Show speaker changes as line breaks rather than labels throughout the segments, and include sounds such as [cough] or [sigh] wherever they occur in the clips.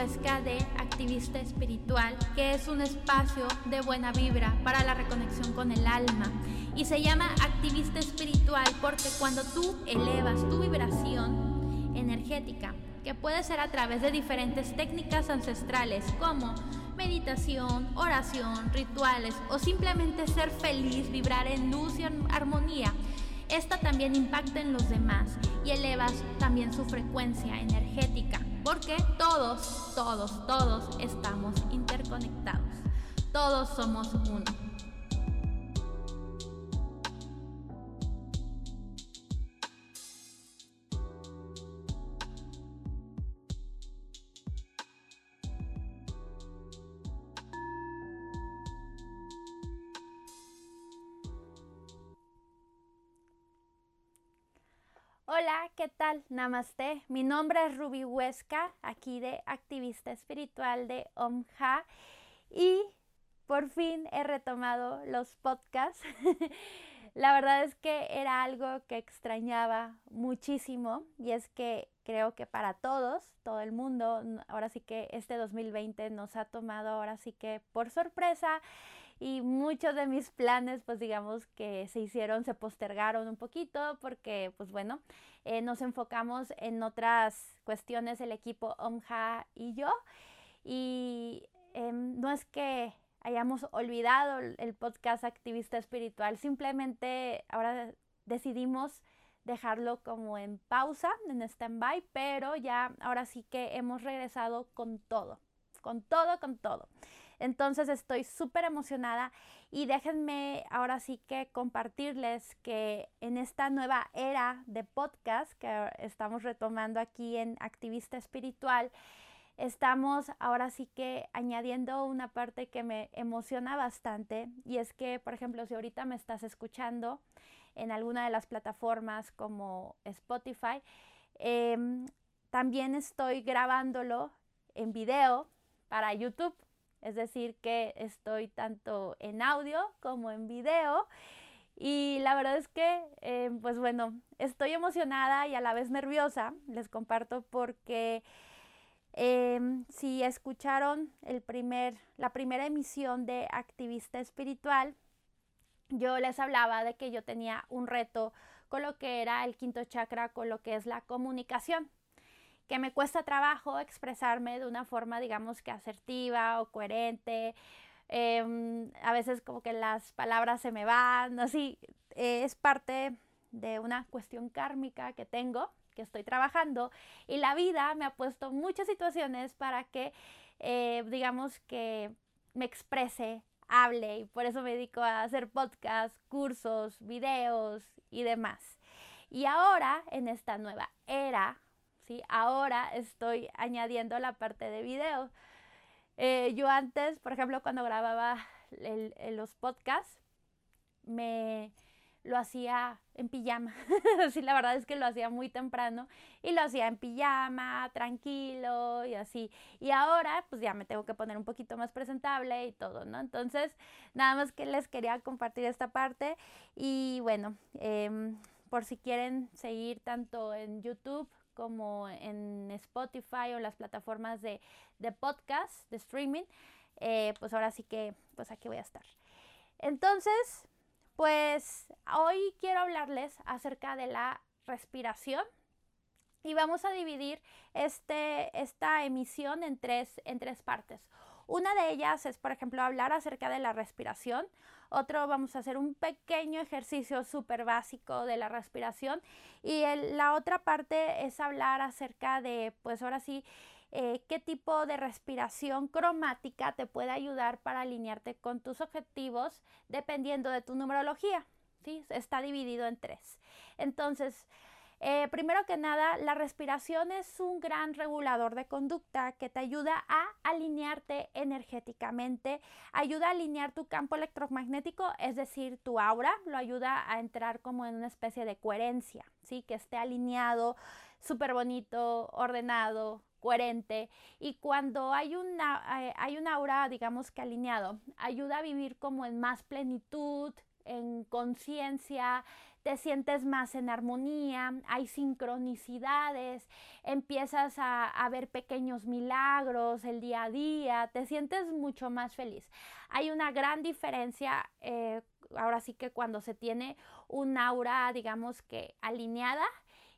Huesca Activista Espiritual, que es un espacio de buena vibra para la reconexión con el alma. Y se llama Activista Espiritual porque cuando tú elevas tu vibración energética, que puede ser a través de diferentes técnicas ancestrales como meditación, oración, rituales o simplemente ser feliz, vibrar en luz y armonía, esta también impacta en los demás y elevas también su frecuencia energética, porque todos, todos, todos estamos interconectados. Todos somos uno. Hola, ¿qué tal? Namaste. Mi nombre es Ruby Huesca, aquí de activista espiritual de OMHA y por fin he retomado los podcasts. [laughs] La verdad es que era algo que extrañaba muchísimo y es que creo que para todos, todo el mundo, ahora sí que este 2020 nos ha tomado ahora sí que por sorpresa y muchos de mis planes pues digamos que se hicieron, se postergaron un poquito porque pues bueno, eh, nos enfocamos en otras cuestiones el equipo OMJA y yo y em, no es que hayamos olvidado el podcast activista espiritual, simplemente ahora decidimos dejarlo como en pausa, en stand-by, pero ya ahora sí que hemos regresado con todo, con todo, con todo. Entonces estoy súper emocionada y déjenme ahora sí que compartirles que en esta nueva era de podcast que estamos retomando aquí en Activista Espiritual, estamos ahora sí que añadiendo una parte que me emociona bastante y es que, por ejemplo, si ahorita me estás escuchando en alguna de las plataformas como Spotify, em, también estoy grabándolo en video para YouTube. Es decir, que estoy tanto en audio como en video. Y la verdad es que, eh, pues bueno, estoy emocionada y a la vez nerviosa, les comparto, porque em, si escucharon el primer, la primera emisión de Activista Espiritual, yo les hablaba de que yo tenía un reto con lo que era el quinto chakra, con lo que es la comunicación que me cuesta trabajo expresarme de una forma, digamos que asertiva o coherente. Em, a veces como que las palabras se me van, así. es parte de una cuestión kármica que tengo, que estoy trabajando, y la vida me ha puesto muchas situaciones para que, eh, digamos que me exprese, hable, y por eso me dedico a hacer podcasts, cursos, videos y demás. Y ahora, en esta nueva era Ahora estoy añadiendo la parte de video. Eh, yo antes, por ejemplo, cuando grababa los podcasts, me lo hacía en pijama. [laughs] sí, la verdad es que lo hacía muy temprano y lo hacía en pijama, tranquilo y así. Y ahora, pues ya me tengo que poner un poquito más presentable y todo, ¿no? Entonces, nada más que les quería compartir esta parte y bueno, em, por si quieren seguir tanto en YouTube como en Spotify o las plataformas de, podcast, de streaming, eh, pues ahora sí que, pues aquí voy a estar. Entonces, pues hoy quiero hablarles acerca de la respiración y vamos a dividir este, esta emisión en tres, en tres partes. Una de ellas es, por ejemplo, hablar acerca de la respiración. Otro, vamos a hacer un pequeño ejercicio súper básico de la respiración. Y la otra parte es hablar acerca de, pues ahora sí, eh, qué tipo de respiración cromática te puede ayudar para alinearte con tus objetivos dependiendo de tu numerología. ¿sí? Está dividido en tres. Entonces, eh, primero que nada, la respiración es un gran regulador de conducta que te ayuda a alinearte energéticamente, ayuda a alinear tu campo electromagnético, es decir, tu aura, lo ayuda a entrar como en una especie de coherencia, ¿sí? que esté alineado, súper bonito, ordenado, coherente y cuando hay una, eh, hay una aura, digamos que alineado, ayuda a vivir como en más plenitud, en conciencia, te sientes más en armonía, hay sincronicidades, empiezas a, ver pequeños milagros el día a día, te sientes mucho más feliz. Hay una gran diferencia, eh, ahora sí que cuando se tiene un aura, digamos que alineada,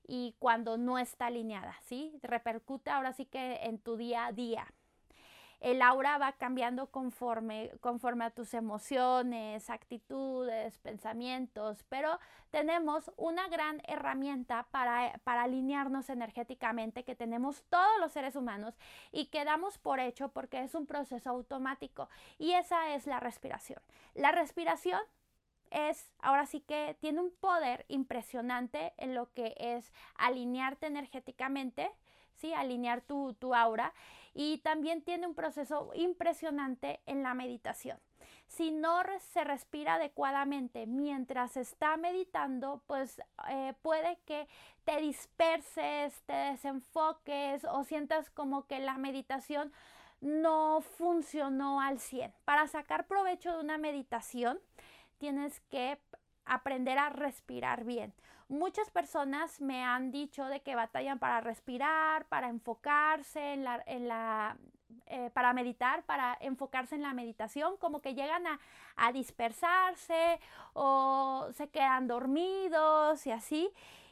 y cuando no está alineada, ¿sí? Repercute ahora sí que en tu día a día el aura va cambiando conforme, conforme a tus emociones, actitudes, pensamientos, pero tenemos una gran herramienta para, para alinearnos energéticamente que tenemos todos los seres humanos y que damos por hecho porque es un proceso automático y esa es la respiración. La respiración es, ahora sí que tiene un poder impresionante en lo que es alinearte energéticamente, ¿sí? Alinear tu, tu aura y también tiene un proceso impresionante en la meditación. Si no se respira adecuadamente mientras está meditando, pues eh, puede que te disperses, te desenfoques o sientas como que la meditación no funcionó al 100. Para sacar provecho de una meditación, tienes que aprender a respirar bien. Muchas personas me han dicho de que batallan para respirar, para enfocarse en la, en la eh, para meditar, para enfocarse en la meditación, como que llegan a, a dispersarse o se quedan dormidos y así.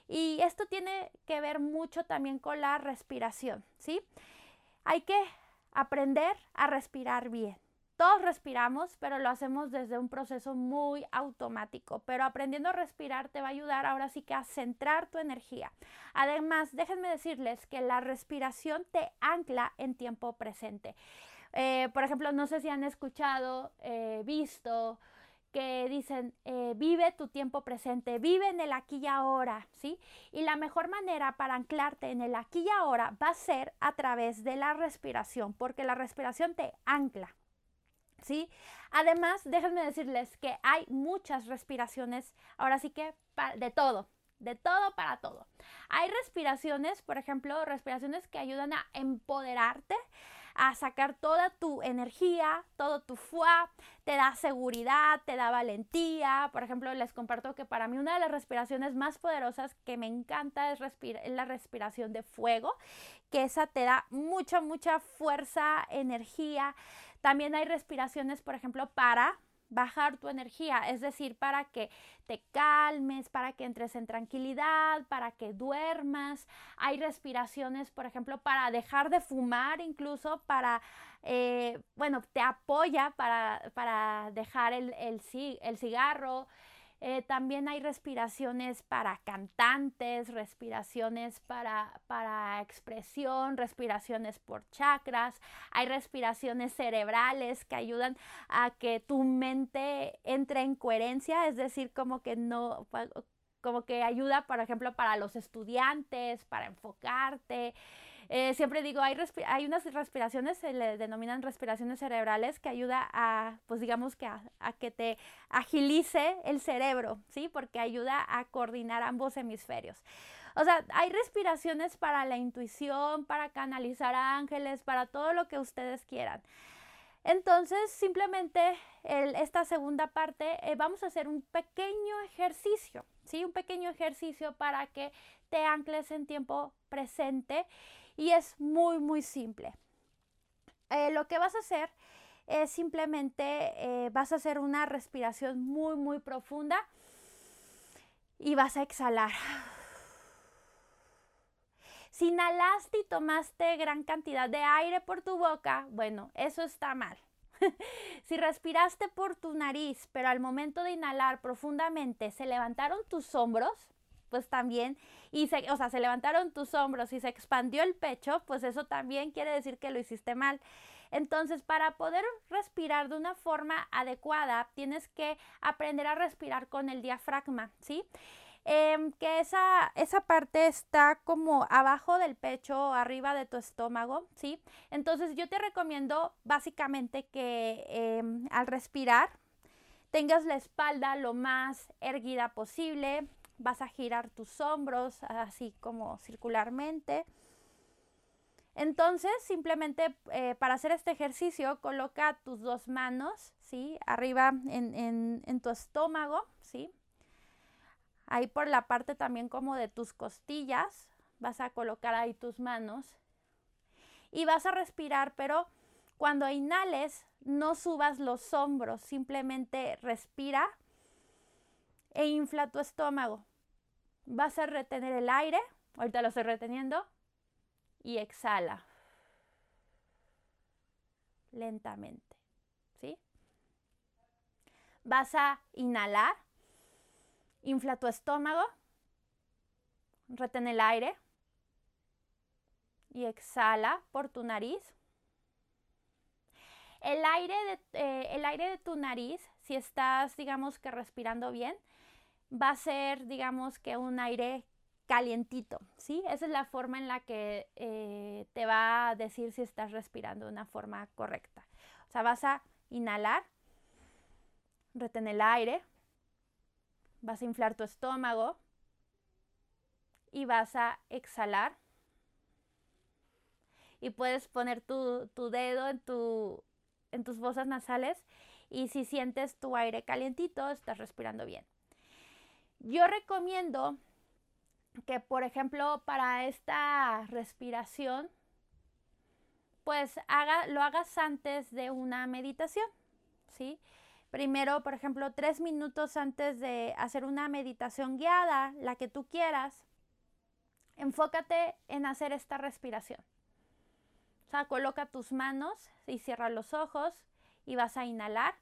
Y esto tiene que ver mucho también con la respiración, ¿sí? Hay que aprender a respirar bien. Todos respiramos, pero lo hacemos desde un proceso muy automático. Pero aprendiendo a respirar te va a ayudar ahora sí que a centrar tu energía. Además, déjenme decirles que la respiración te ancla en tiempo presente. Eh, por ejemplo, no sé si han escuchado, eh, visto que dicen, eh, vive tu tiempo presente, vive en el aquí y ahora, ¿sí? Y la mejor manera para anclarte en el aquí y ahora va a ser a través de la respiración, porque la respiración te ancla. ¿Sí? Además, déjenme decirles que hay muchas respiraciones, ahora sí que de todo, de todo para todo. Hay respiraciones, por ejemplo, respiraciones que ayudan a empoderarte, a sacar toda tu energía, todo tu fuá, te da seguridad, te da valentía. Por ejemplo, les comparto que para mí una de las respiraciones más poderosas que me encanta es, es la respiración de fuego, que esa te da mucha, mucha fuerza, energía. También hay respiraciones, por ejemplo, para bajar tu energía, es decir, para que te calmes, para que entres en tranquilidad, para que duermas. Hay respiraciones, por ejemplo, para dejar de fumar, incluso para, eh, bueno, te apoya para, para dejar el, el, el cigarro. Eh, también hay respiraciones para cantantes, respiraciones para, para expresión, respiraciones por chakras, hay respiraciones cerebrales que ayudan a que tu mente entre en coherencia, es decir, como que no, como que ayuda, por ejemplo, para los estudiantes, para enfocarte. Eh, siempre digo, hay, hay unas respiraciones, se le denominan respiraciones cerebrales, que ayuda a, pues digamos que a, que te agilice el cerebro, ¿sí? Porque ayuda a coordinar ambos hemisferios. O sea, hay respiraciones para la intuición, para canalizar ángeles, para todo lo que ustedes quieran. Entonces, simplemente esta segunda parte, eh, vamos a hacer un pequeño ejercicio, ¿sí? Un pequeño ejercicio para que te ancles en tiempo presente y es muy, muy simple. Eh, lo que vas a hacer es simplemente, eh, vas a hacer una respiración muy, muy profunda y vas a exhalar. Si inhalaste y tomaste gran cantidad de aire por tu boca, bueno, eso está mal. [laughs] si respiraste por tu nariz, pero al momento de inhalar profundamente se levantaron tus hombros, pues también, y se, o sea, se levantaron tus hombros y se expandió el pecho, pues eso también quiere decir que lo hiciste mal. Entonces, para poder respirar de una forma adecuada, tienes que aprender a respirar con el diafragma, ¿sí? Em, que esa, esa parte está como abajo del pecho, arriba de tu estómago, ¿sí? Entonces, yo te recomiendo básicamente que em, al respirar tengas la espalda lo más erguida posible, vas a girar tus hombros así como circularmente. Entonces, simplemente eh, para hacer este ejercicio, coloca tus dos manos, ¿sí? Arriba en, en, tu estómago, ¿sí? Ahí por la parte también como de tus costillas, vas a colocar ahí tus manos y vas a respirar, pero cuando inhales, no subas los hombros, simplemente respira e infla tu estómago. Vas a retener el aire, ahorita lo estoy reteniendo, y exhala lentamente, ¿sí? Vas a inhalar, infla tu estómago, retén el aire y exhala por tu nariz. El aire, de, eh, el aire de tu nariz, si estás, digamos que respirando bien, va a ser, digamos que un aire calientito, ¿sí? Esa es la forma en la que eh, te va a decir si estás respirando de una forma correcta. O sea, vas a inhalar, retener el aire, vas a inflar tu estómago y vas a exhalar. Y puedes poner tu, dedo en, tu, en tus fosas nasales y si sientes tu aire calientito, estás respirando bien. Yo recomiendo que, por ejemplo, para esta respiración, pues haga, lo hagas antes de una meditación, ¿sí? Primero, por ejemplo, tres minutos antes de hacer una meditación guiada, la que tú quieras, enfócate en hacer esta respiración. O sea, coloca tus manos y cierra los ojos y vas a inhalar.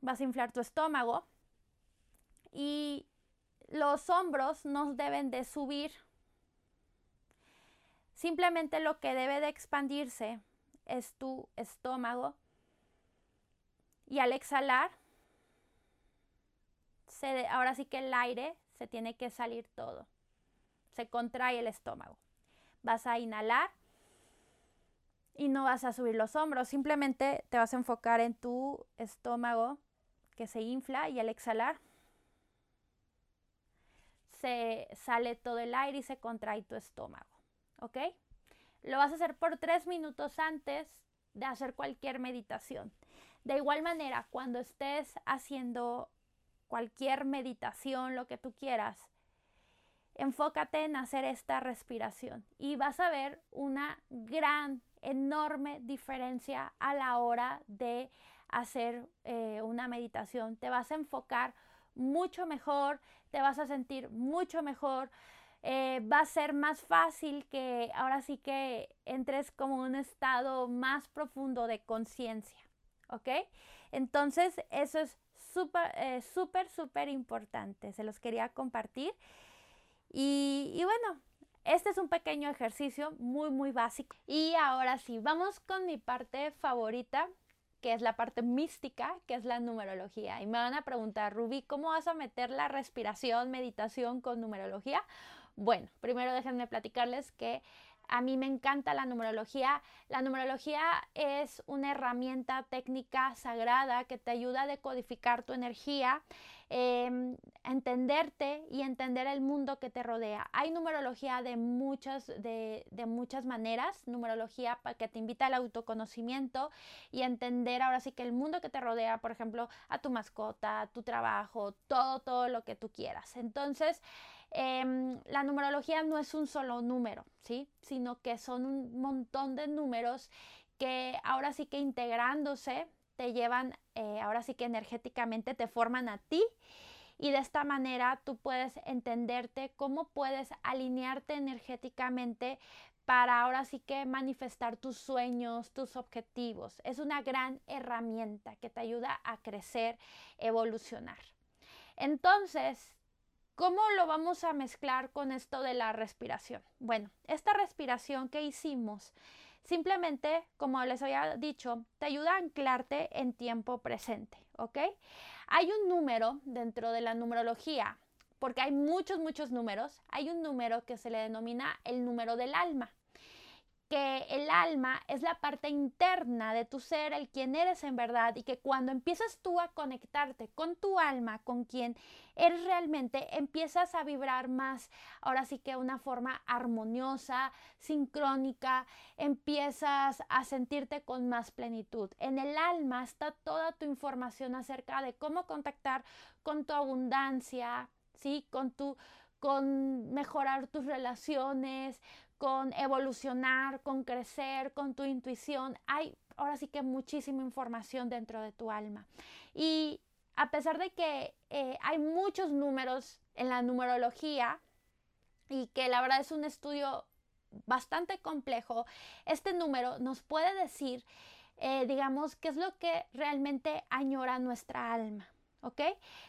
Vas a inflar tu estómago y los hombros no deben de subir. Simplemente lo que debe de expandirse es tu estómago. Y al exhalar, se, ahora sí que el aire se tiene que salir todo. Se contrae el estómago. Vas a inhalar y no vas a subir los hombros. Simplemente te vas a enfocar en tu estómago que se infla y al exhalar se sale todo el aire y se contrae tu estómago. ¿Ok? Lo vas a hacer por tres minutos antes de hacer cualquier meditación. De igual manera, cuando estés haciendo cualquier meditación, lo que tú quieras, enfócate en hacer esta respiración y vas a ver una gran, enorme diferencia a la hora de hacer eh, una meditación. Te vas a enfocar mucho mejor, te vas a sentir mucho mejor. Eh, va a ser más fácil que ahora sí que entres como un estado más profundo de conciencia, ¿ok? Entonces, eso es súper, eh, súper, súper importante. Se los quería compartir. Y, y bueno, este es un pequeño ejercicio muy, muy básico. Y ahora sí, vamos con mi parte favorita, que es la parte mística, que es la numerología. Y me van a preguntar, Rubí, ¿cómo vas a meter la respiración, meditación con numerología? Bueno, primero déjenme platicarles que a mí me encanta la numerología. La numerología es una herramienta técnica sagrada que te ayuda a decodificar tu energía, eh, entenderte y entender el mundo que te rodea. Hay numerología de muchas, de, de muchas maneras, numerología que te invita al autoconocimiento y entender ahora sí que el mundo que te rodea, por ejemplo, a tu mascota, tu trabajo, todo, todo lo que tú quieras. Entonces, Em, la numerología no es un solo número, ¿sí? Sino que son un montón de números que ahora sí que integrándose te llevan, eh, ahora sí que energéticamente te forman a ti y de esta manera tú puedes entenderte cómo puedes alinearte energéticamente para ahora sí que manifestar tus sueños, tus objetivos. Es una gran herramienta que te ayuda a crecer, evolucionar. Entonces, ¿Cómo lo vamos a mezclar con esto de la respiración? Bueno, esta respiración que hicimos, simplemente, como les había dicho, te ayuda a anclarte en tiempo presente, ¿ok? Hay un número dentro de la numerología, porque hay muchos, muchos números, hay un número que se le denomina el número del alma, que el alma es la parte interna de tu ser, el quien eres en verdad, y que cuando empiezas tú a conectarte con tu alma, con quien eres realmente, empiezas a vibrar más, ahora sí que una forma armoniosa, sincrónica, empiezas a sentirte con más plenitud. En el alma está toda tu información acerca de cómo contactar con tu abundancia, ¿sí? Con tu con mejorar tus relaciones, con evolucionar, con crecer, con tu intuición. Hay ahora sí que muchísima información dentro de tu alma. Y a pesar de que eh, hay muchos números en la numerología y que la verdad es un estudio bastante complejo, este número nos puede decir, eh, digamos, qué es lo que realmente añora nuestra alma. ¿Ok?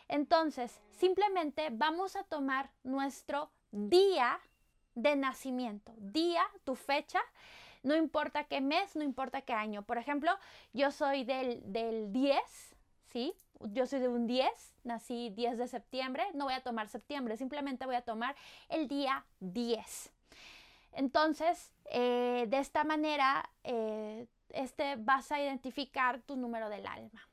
Entonces, simplemente vamos a tomar nuestro día de nacimiento, día, tu fecha, no importa qué mes, no importa qué año. Por ejemplo, yo soy del, del 10, ¿sí? Yo soy de un 10, nací 10 de septiembre, no voy a tomar septiembre, simplemente voy a tomar el día 10. Entonces, eh, de esta manera, eh, este, vas a identificar tu número del alma.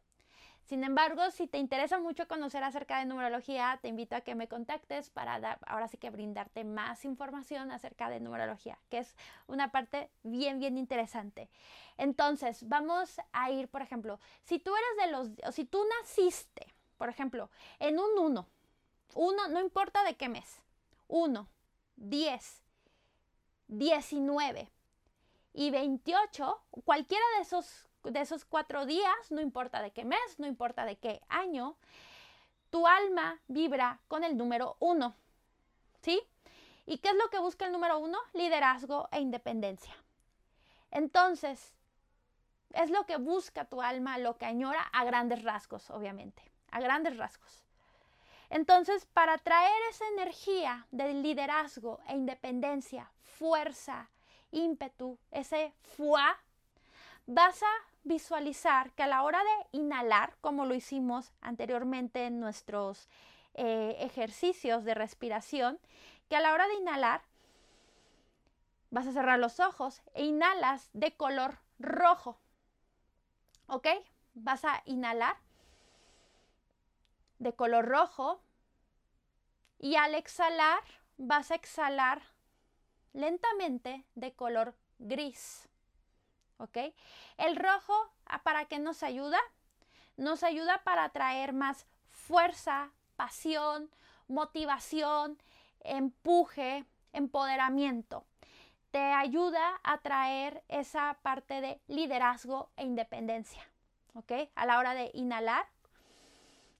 Sin embargo, si te interesa mucho conocer acerca de numerología, te invito a que me contactes para dar, ahora sí que brindarte más información acerca de numerología, que es una parte bien, bien interesante. Entonces, vamos a ir, por ejemplo, si tú eres de los, o si tú naciste, por ejemplo, en un 1, 1, no importa de qué mes, 1, 10, 19 y 28, cualquiera de esos de esos cuatro días, no importa de qué mes, no importa de qué año, tu alma vibra con el número uno. ¿Sí? ¿Y qué es lo que busca el número uno? Liderazgo e independencia. Entonces, es lo que busca tu alma, lo que añora a grandes rasgos, obviamente, a grandes rasgos. Entonces, para traer esa energía del liderazgo e independencia, fuerza, ímpetu, ese fuá, vas a visualizar que a la hora de inhalar, como lo hicimos anteriormente en nuestros eh, ejercicios de respiración, que a la hora de inhalar vas a cerrar los ojos e inhalas de color rojo. ¿Ok? Vas a inhalar de color rojo y al exhalar vas a exhalar lentamente de color gris. ¿Ok? El rojo, ah, ¿para qué nos ayuda? Nos ayuda para traer más fuerza, pasión, motivación, empuje, empoderamiento. Te ayuda a traer esa parte de liderazgo e independencia, ¿ok? A la hora de inhalar,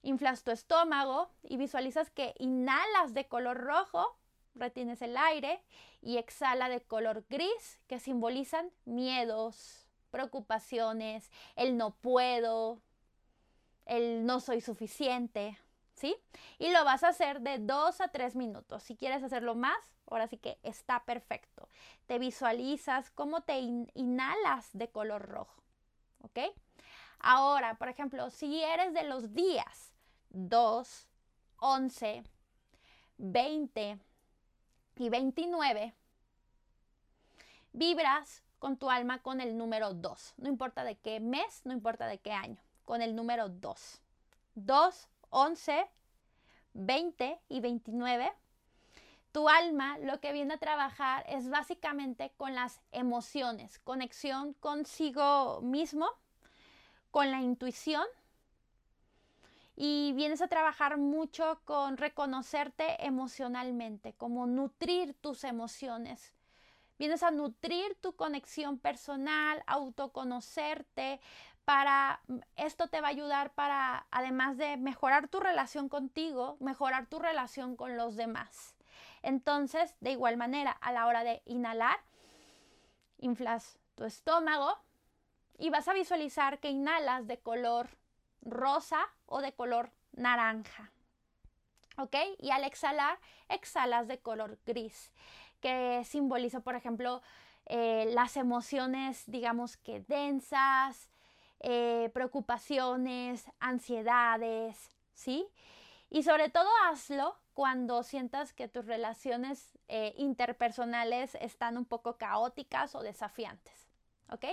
inflas tu estómago y visualizas que inhalas de color rojo retienes el aire y exhala de color gris que simbolizan miedos, preocupaciones, el no puedo, el no soy suficiente, ¿sí? Y lo vas a hacer de dos a tres minutos. Si quieres hacerlo más, ahora sí que está perfecto. Te visualizas cómo te inhalas de color rojo, ¿ok? Ahora, por ejemplo, si eres de los días 2, 11, 20, y 29, vibras con tu alma con el número 2. No importa de qué mes, no importa de qué año, con el número 2. 2, 11, 20 y 29. Tu alma lo que viene a trabajar es básicamente con las emociones, conexión consigo mismo, con la intuición y vienes a trabajar mucho con reconocerte emocionalmente, como nutrir tus emociones. Vienes a nutrir tu conexión personal, autoconocerte, para mm, esto te va a ayudar para además de mejorar tu relación contigo, mejorar tu relación con los demás. Entonces, de igual manera, a la hora de inhalar, inflas tu estómago y vas a visualizar que inhalas de color rosa o de color naranja. ¿Ok? Y al exhalar, exhalas de color gris, que simboliza, por ejemplo, eh, las emociones, digamos que densas, eh, preocupaciones, ansiedades, ¿sí? Y sobre todo hazlo cuando sientas que tus relaciones eh, interpersonales están un poco caóticas o desafiantes. ¿Ok?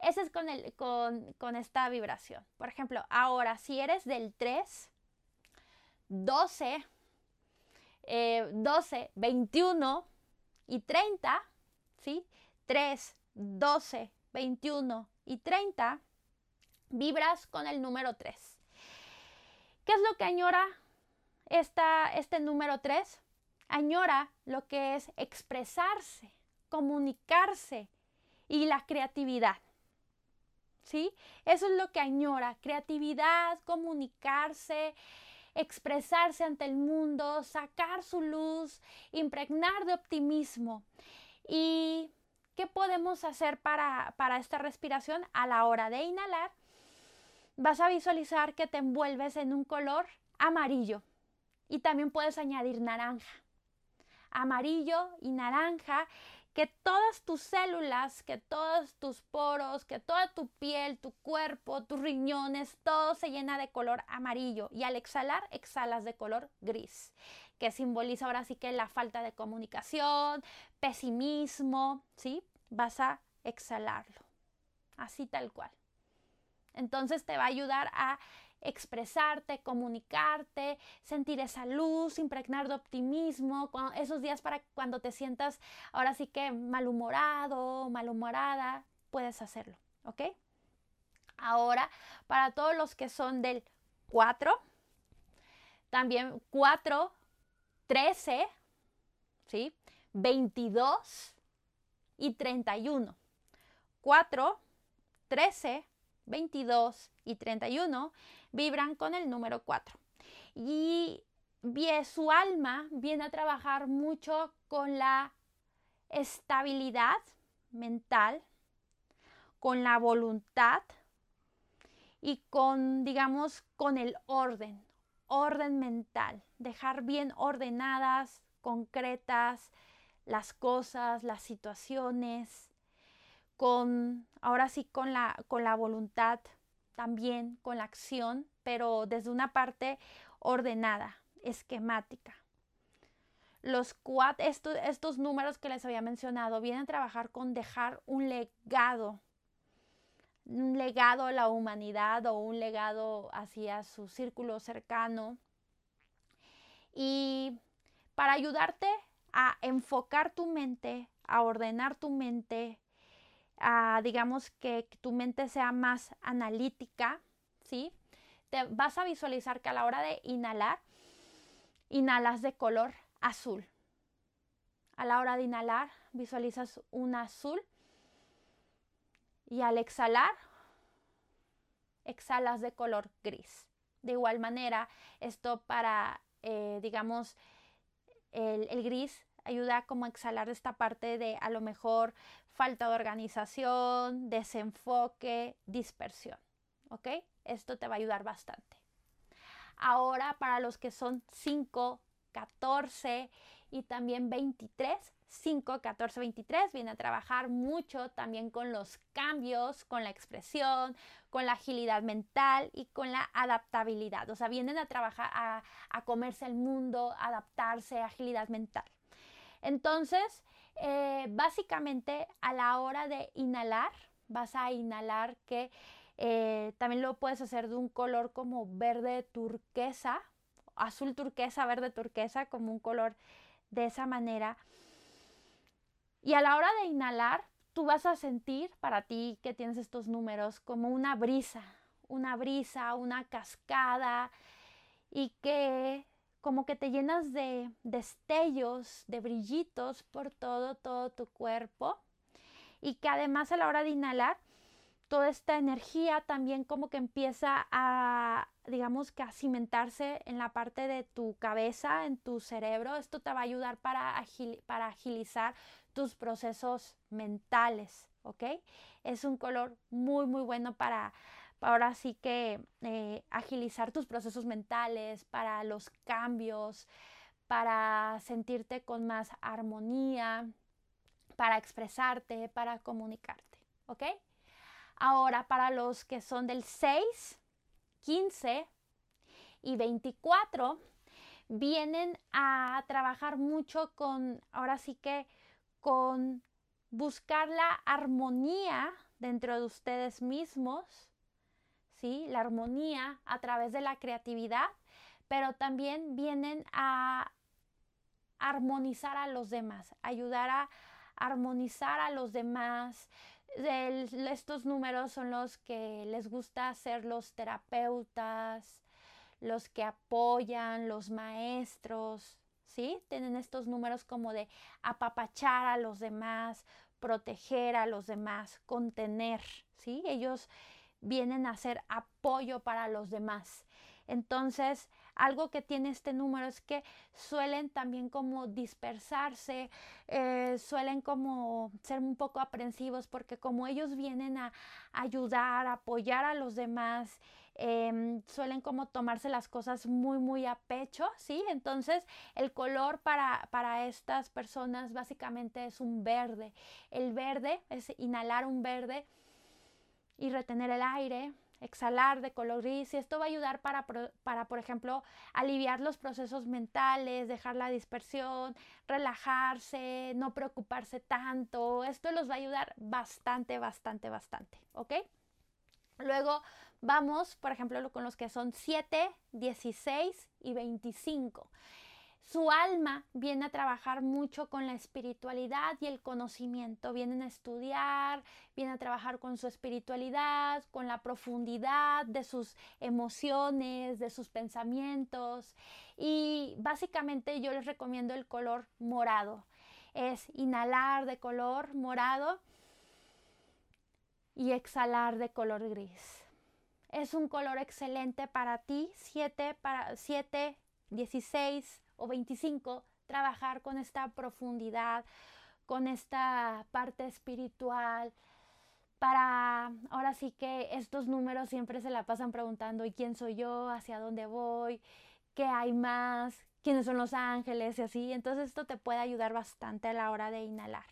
Ese es con, el, con, esta vibración. Por ejemplo, ahora, si eres del 3, 12, 12, 21 y 30, ¿sí? 3, 12, 21 y 30, vibras con el número 3. ¿Qué es lo que añora esta, este número 3? Añora lo que es expresarse, comunicarse y la creatividad. ¿Sí? Eso es lo que añora, creatividad, comunicarse, expresarse ante el mundo, sacar su luz, impregnar de optimismo. ¿Y qué podemos hacer para, para esta respiración? A la hora de inhalar, vas a visualizar que te envuelves en un color amarillo y también puedes añadir naranja. Amarillo y naranja que todas tus células, que todos tus poros, que toda tu piel, tu cuerpo, tus riñones, todo se llena de color amarillo y al exhalar exhalas de color gris, que simboliza ahora sí que la falta de comunicación, pesimismo, ¿sí? Vas a exhalarlo, así tal cual. Entonces te va a ayudar a expresarte, comunicarte, sentir esa luz, impregnar de optimismo, esos días para cuando te sientas ahora sí que malhumorado, malhumorada, puedes hacerlo, ¿ok? Ahora, para todos los que son del 4, también 4, 13, ¿sí? 22 y 31. 4, 13, 22 y 31 vibran con el número 4. Y su alma viene a trabajar mucho con la estabilidad mental, con la voluntad y con, digamos, con el orden, orden mental, dejar bien ordenadas, concretas las cosas, las situaciones, con, ahora sí, con la, con la voluntad también con la acción, pero desde una parte ordenada, esquemática. Los cuatro, estos números que les había mencionado vienen a trabajar con dejar un legado, un legado a la humanidad o un legado hacia su círculo cercano. Y para ayudarte a enfocar tu mente, a ordenar tu mente, digamos, que, tu mente sea más analítica, ¿sí? Te vas a visualizar que a la hora de inhalar, inhalas de color azul. A la hora de inhalar, visualizas un azul. Y al exhalar, exhalas de color gris. De igual manera, esto para, eh, digamos, el, el, gris ayuda como a exhalar esta parte de a lo mejor falta de organización, desenfoque, dispersión. ¿Ok? Esto te va a ayudar bastante. Ahora para los que son 5, 14 y también 23, 5, 14, 23 viene a trabajar mucho también con los cambios, con la expresión, con la agilidad mental y con la adaptabilidad. O sea, vienen a trabajar a, a comerse el mundo, adaptarse, agilidad mental. Entonces, eh, básicamente a la hora de inhalar, vas a inhalar que eh, también lo puedes hacer de un color como verde turquesa, azul turquesa, verde turquesa, como un color de esa manera. Y a la hora de inhalar, tú vas a sentir para ti que tienes estos números como una brisa, una brisa, una cascada y que como que te llenas de destellos, de brillitos por todo, todo tu cuerpo. Y que además a la hora de inhalar, toda esta energía también como que empieza a, digamos que a cimentarse en la parte de tu cabeza, en tu cerebro. Esto te va a ayudar para, para agilizar tus procesos mentales, ¿ok? Es un color muy, muy bueno para, ahora sí que eh, agilizar tus procesos mentales, para los cambios, para sentirte con más armonía, para expresarte, para comunicarte, ¿ok? Ahora, para los que son del 6, 15 y 24 vienen a trabajar mucho con, ahora sí que, con buscar la armonía dentro de ustedes mismos, ¿sí? La armonía a través de la creatividad, pero también vienen a armonizar a los demás, ayudar a armonizar a los demás. estos números son los que les gusta ser los terapeutas, los que apoyan, los maestros, ¿sí? Tienen estos números como de apapachar a los demás, proteger a los demás, contener, ¿sí? Ellos vienen a ser apoyo para los demás. Entonces, algo que tiene este número es que suelen también como dispersarse, eh, suelen como ser un poco aprensivos porque como ellos vienen a ayudar, a apoyar a los demás, em, suelen como tomarse las cosas muy, muy a pecho, ¿sí? Entonces, el color para, para estas personas básicamente es un verde. El verde es inhalar un verde y retener el aire, exhalar de color gris y esto va a ayudar para, para, por ejemplo, aliviar los procesos mentales, dejar la dispersión, relajarse, no preocuparse tanto. Esto los va a ayudar bastante, bastante, bastante, ¿ok? Luego vamos, por ejemplo, con los que son 7, 16 y 25. Su alma viene a trabajar mucho con la espiritualidad y el conocimiento. Vienen a estudiar, viene a trabajar con su espiritualidad, con la profundidad de sus emociones, de sus pensamientos. Y básicamente yo les recomiendo el color morado. Es inhalar de color morado y exhalar de color gris. Es un color excelente para ti, 7 para 7, 16 o 25, trabajar con esta profundidad, con esta parte espiritual, para, ahora sí que estos números siempre se la pasan preguntando, ¿y quién soy yo? ¿Hacia dónde voy? ¿Qué hay más? ¿Quiénes son los ángeles? Y así. Entonces esto te puede ayudar bastante a la hora de inhalar.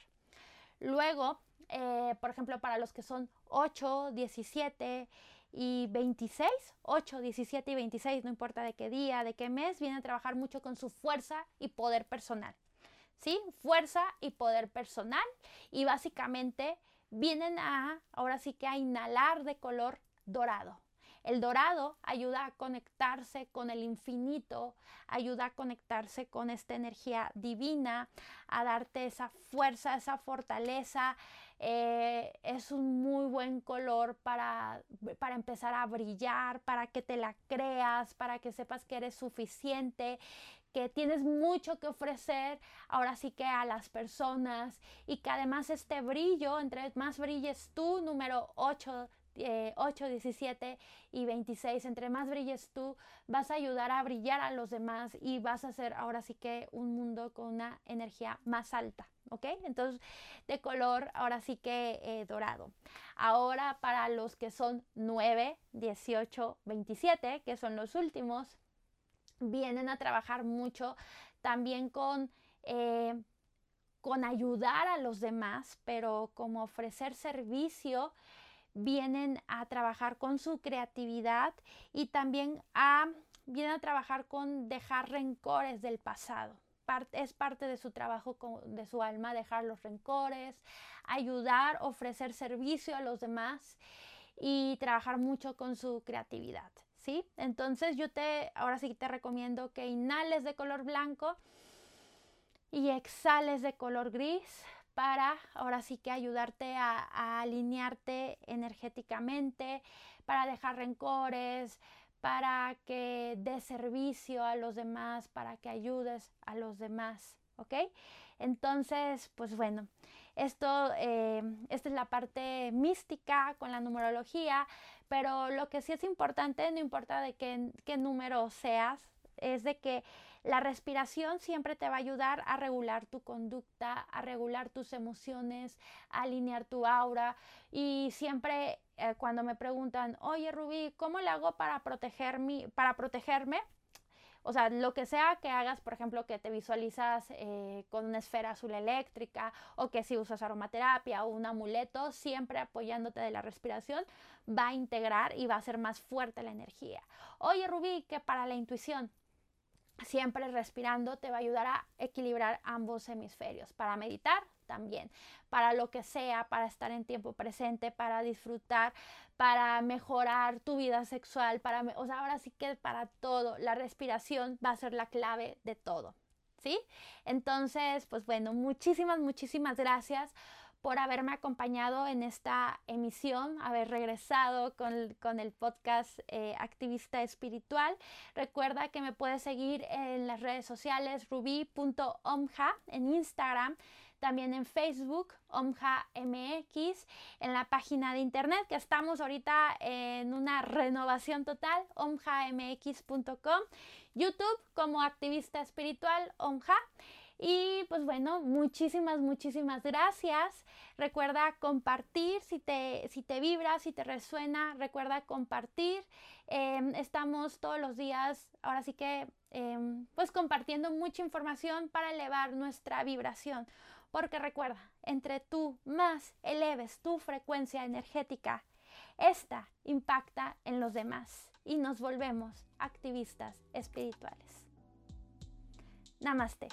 Luego, eh, por ejemplo, para los que son 8, 17 y 26, 8, 17 y 26, no importa de qué día, de qué mes, vienen a trabajar mucho con su fuerza y poder personal. ¿Sí? Fuerza y poder personal. Y básicamente vienen a, ahora sí que a inhalar de color dorado. El dorado ayuda a conectarse con el infinito, ayuda a conectarse con esta energía divina, a darte esa fuerza, esa fortaleza, eh, es un muy buen color para, para empezar a brillar, para que te la creas, para que sepas que eres suficiente, que tienes mucho que ofrecer ahora sí que a las personas y que además este brillo, entre más brilles tú, número 8 8, 17 y 26. Entre más brilles tú, vas a ayudar a brillar a los demás y vas a hacer ahora sí que un mundo con una energía más alta. ¿Ok? Entonces, de color ahora sí que eh, dorado. Ahora para los que son 9, 18, 27, que son los últimos, vienen a trabajar mucho también con... Eh, con ayudar a los demás, pero como ofrecer servicio vienen a trabajar con su creatividad y también a, vienen a trabajar con dejar rencores del pasado. Es parte de su trabajo de su alma dejar los rencores, ayudar, ofrecer servicio a los demás y trabajar mucho con su creatividad. ¿sí? Entonces yo te, ahora sí te recomiendo que inhales de color blanco y exhales de color gris para ahora sí que ayudarte a, alinearte energéticamente, para dejar rencores, para que des servicio a los demás, para que ayudes a los demás, ¿ok? Entonces, pues bueno, esto, eh, esta es la parte mística con la numerología, pero lo que sí es importante, no importa de qué, qué número seas, es de que la respiración siempre te va a ayudar a regular tu conducta, a regular tus emociones, a alinear tu aura. Y siempre eh, cuando me preguntan, oye Rubí, ¿cómo le hago para, proteger para protegerme? o sea, lo que sea que hagas, por ejemplo, que te visualizas eh, con una esfera azul eléctrica o que si usas aromaterapia o un amuleto, siempre apoyándote de la respiración, va a integrar y va a ser más fuerte la energía. Oye, Rubí, que para la intuición, siempre respirando te va a ayudar a equilibrar ambos hemisferios. Para meditar también, para lo que sea, para estar en tiempo presente, para disfrutar, para mejorar tu vida sexual, para, o sea, ahora sí que para todo, la respiración va a ser la clave de todo. ¿Sí? Entonces, pues bueno, muchísimas, muchísimas gracias por haberme acompañado en esta emisión, haber regresado con, el podcast eh, Activista Espiritual. Recuerda que me puedes seguir en las redes sociales ruby.omja en Instagram también en Facebook, OMJA MX, en la página de internet que estamos ahorita en una renovación total, omjamx.com, YouTube como activista espiritual OMJA y pues bueno, muchísimas, muchísimas gracias. Recuerda compartir si te, si te vibra, si te resuena, recuerda compartir. Em, estamos todos los días, ahora sí que, em, pues compartiendo mucha información para elevar nuestra vibración. Porque recuerda, entre tú más eleves tu frecuencia energética, esta impacta en los demás y nos volvemos activistas espirituales. Namaste.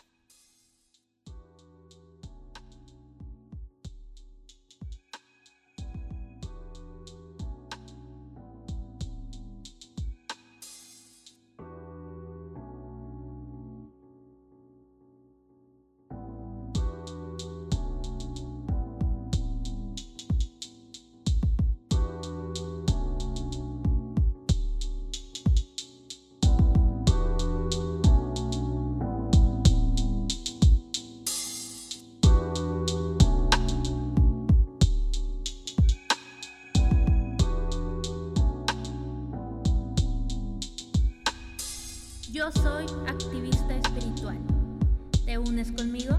Yo soy activista espiritual. ¿Te unes conmigo?